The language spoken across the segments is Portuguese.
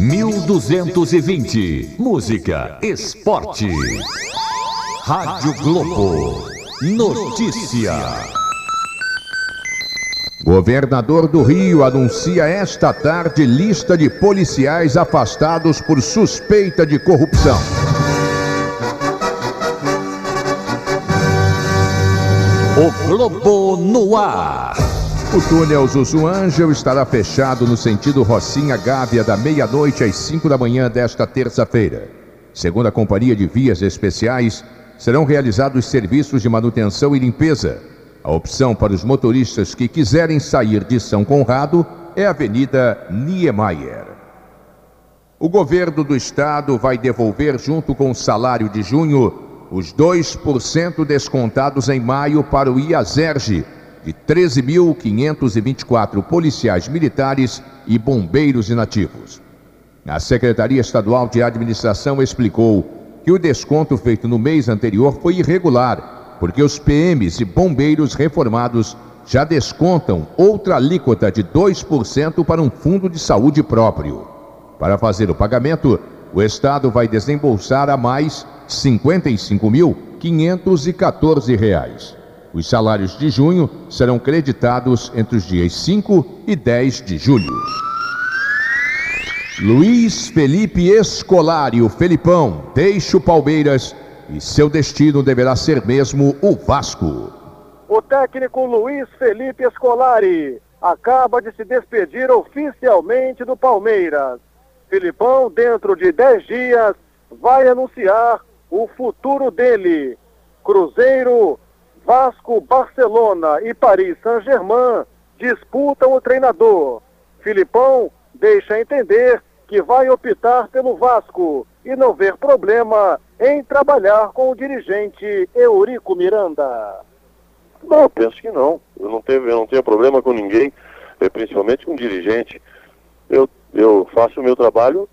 1220. Música, esporte. Rádio Globo. Notícia. Governador do Rio anuncia esta tarde lista de policiais afastados por suspeita de corrupção. O Globo no ar. O túnel Zuzu Ângel estará fechado no sentido Rocinha Gávea da meia-noite às 5 da manhã desta terça-feira. Segundo a Companhia de Vias Especiais, serão realizados serviços de manutenção e limpeza. A opção para os motoristas que quiserem sair de São Conrado é a Avenida Niemeyer. O governo do estado vai devolver, junto com o salário de junho, os 2% descontados em maio para o IASERGE, de 13.524 policiais militares e bombeiros inativos. A Secretaria Estadual de Administração explicou que o desconto feito no mês anterior foi irregular, porque os PMs e bombeiros reformados já descontam outra alíquota de 2% para um fundo de saúde próprio. Para fazer o pagamento, o Estado vai desembolsar a mais R$ 55.514. Os salários de junho serão creditados entre os dias 5 e 10 de julho. Luiz Felipe Escolari, o Felipão, deixa o Palmeiras e seu destino deverá ser mesmo o Vasco. O técnico Luiz Felipe Escolari acaba de se despedir oficialmente do Palmeiras. Filipão, dentro de 10 dias, vai anunciar o futuro dele. Cruzeiro, Vasco, Barcelona e Paris Saint-Germain disputam o treinador. Filipão deixa entender que vai optar pelo Vasco e não ver problema em trabalhar com o dirigente Eurico Miranda. Não, penso que não. Eu não tenho, eu não tenho problema com ninguém, eh, principalmente com dirigente. Eu, eu faço o meu trabalho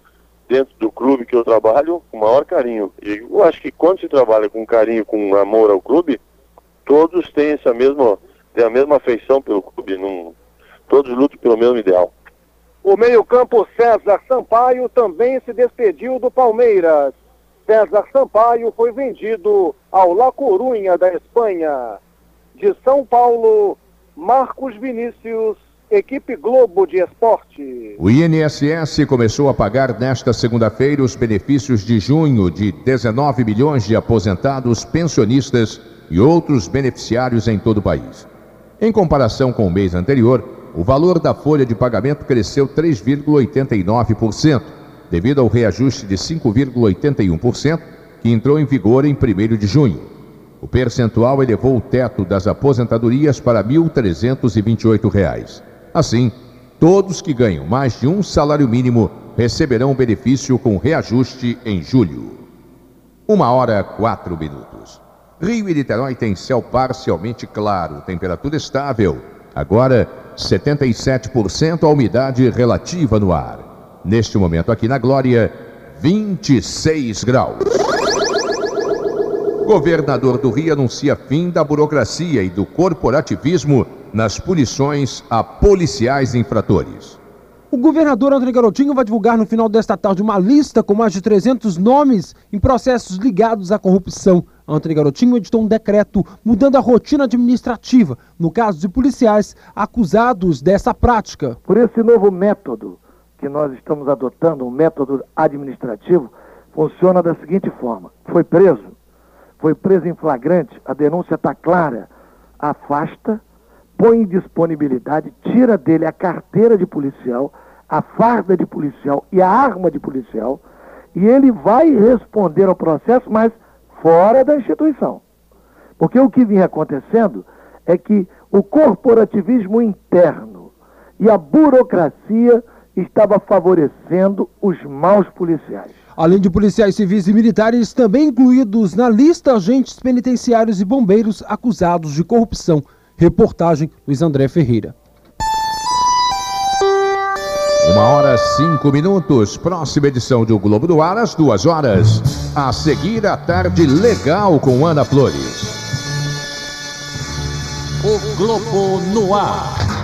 dentro do clube que eu trabalho com o maior carinho. E eu acho que quando se trabalha com carinho, com amor ao clube, todos têm essa mesma, têm a mesma afeição pelo clube, não, todos lutam pelo mesmo ideal. O meio-campo César Sampaio também se despediu do Palmeiras. César Sampaio foi vendido ao La Corunha da Espanha. De São Paulo, Marcos Vinícius, equipe Globo de Esporte. O INSS começou a pagar nesta segunda-feira os benefícios de junho de 19 milhões de aposentados, pensionistas e outros beneficiários em todo o país. Em comparação com o mês anterior, o valor da folha de pagamento cresceu 3,89%, devido ao reajuste de 5,81% que entrou em vigor em 1 de junho. O percentual elevou o teto das aposentadorias para R$ 1.328. Assim, todos que ganham mais de um salário mínimo receberão benefício com reajuste em julho. Uma hora quatro minutos. Rio e Niterói tem céu parcialmente claro, temperatura estável. Agora, 77% a umidade relativa no ar. Neste momento aqui na Glória, 26 graus. Governador do Rio anuncia fim da burocracia e do corporativismo nas punições a policiais infratores. O governador Antônio Garotinho vai divulgar no final desta tarde uma lista com mais de 300 nomes em processos ligados à corrupção. Antônio Garotinho editou um decreto mudando a rotina administrativa no caso de policiais acusados dessa prática. Por esse novo método que nós estamos adotando, um método administrativo, funciona da seguinte forma: foi preso, foi preso em flagrante, a denúncia está clara, afasta, põe em disponibilidade, tira dele a carteira de policial, a farda de policial e a arma de policial, e ele vai responder ao processo, mas fora da instituição. Porque o que vinha acontecendo é que o corporativismo interno e a burocracia estava favorecendo os maus policiais. Além de policiais civis e militares, também incluídos na lista agentes penitenciários e bombeiros acusados de corrupção. Reportagem Luiz André Ferreira. Uma hora cinco minutos. Próxima edição do Globo do Ar, às duas horas. A seguir, a tarde legal com Ana Flores. O Globo no ar.